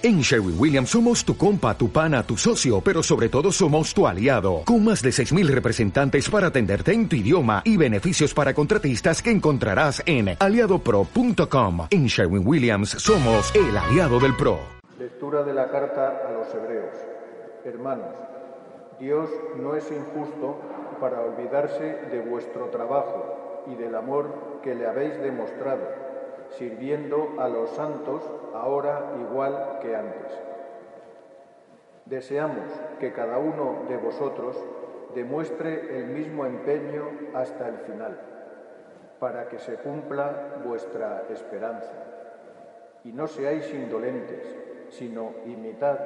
En Sherwin Williams somos tu compa, tu pana, tu socio, pero sobre todo somos tu aliado, con más de 6.000 representantes para atenderte en tu idioma y beneficios para contratistas que encontrarás en aliadopro.com. En Sherwin Williams somos el aliado del PRO. Lectura de la carta a los hebreos. Hermanos, Dios no es injusto para olvidarse de vuestro trabajo y del amor que le habéis demostrado sirviendo a los santos ahora igual que antes. Deseamos que cada uno de vosotros demuestre el mismo empeño hasta el final, para que se cumpla vuestra esperanza. Y no seáis indolentes, sino imitad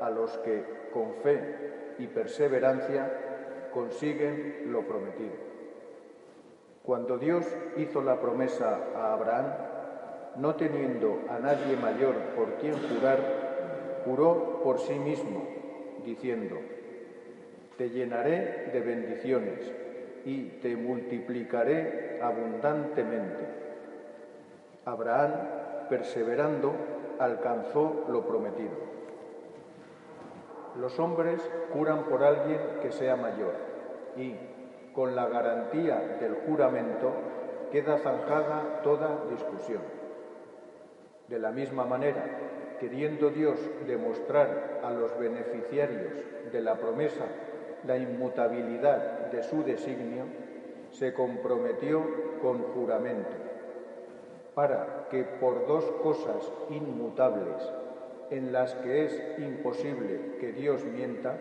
a los que con fe y perseverancia consiguen lo prometido. Cuando Dios hizo la promesa a Abraham, no teniendo a nadie mayor por quien jurar, juró por sí mismo, diciendo, Te llenaré de bendiciones y te multiplicaré abundantemente. Abraham, perseverando, alcanzó lo prometido. Los hombres juran por alguien que sea mayor y, con la garantía del juramento, queda zanjada toda discusión. De la misma manera, queriendo Dios demostrar a los beneficiarios de la promesa la inmutabilidad de su designio, se comprometió con juramento, para que por dos cosas inmutables en las que es imposible que Dios mienta,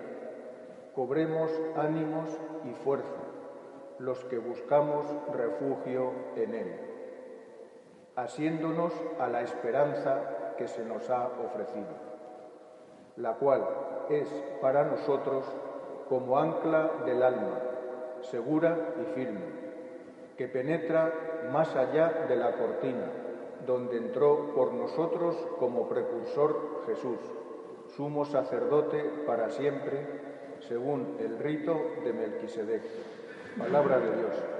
cobremos ánimos y fuerza los que buscamos refugio en Él asiéndonos a la esperanza que se nos ha ofrecido, la cual es para nosotros como ancla del alma, segura y firme, que penetra más allá de la cortina, donde entró por nosotros como precursor Jesús, sumo sacerdote para siempre, según el rito de Melquisedec. Palabra de Dios.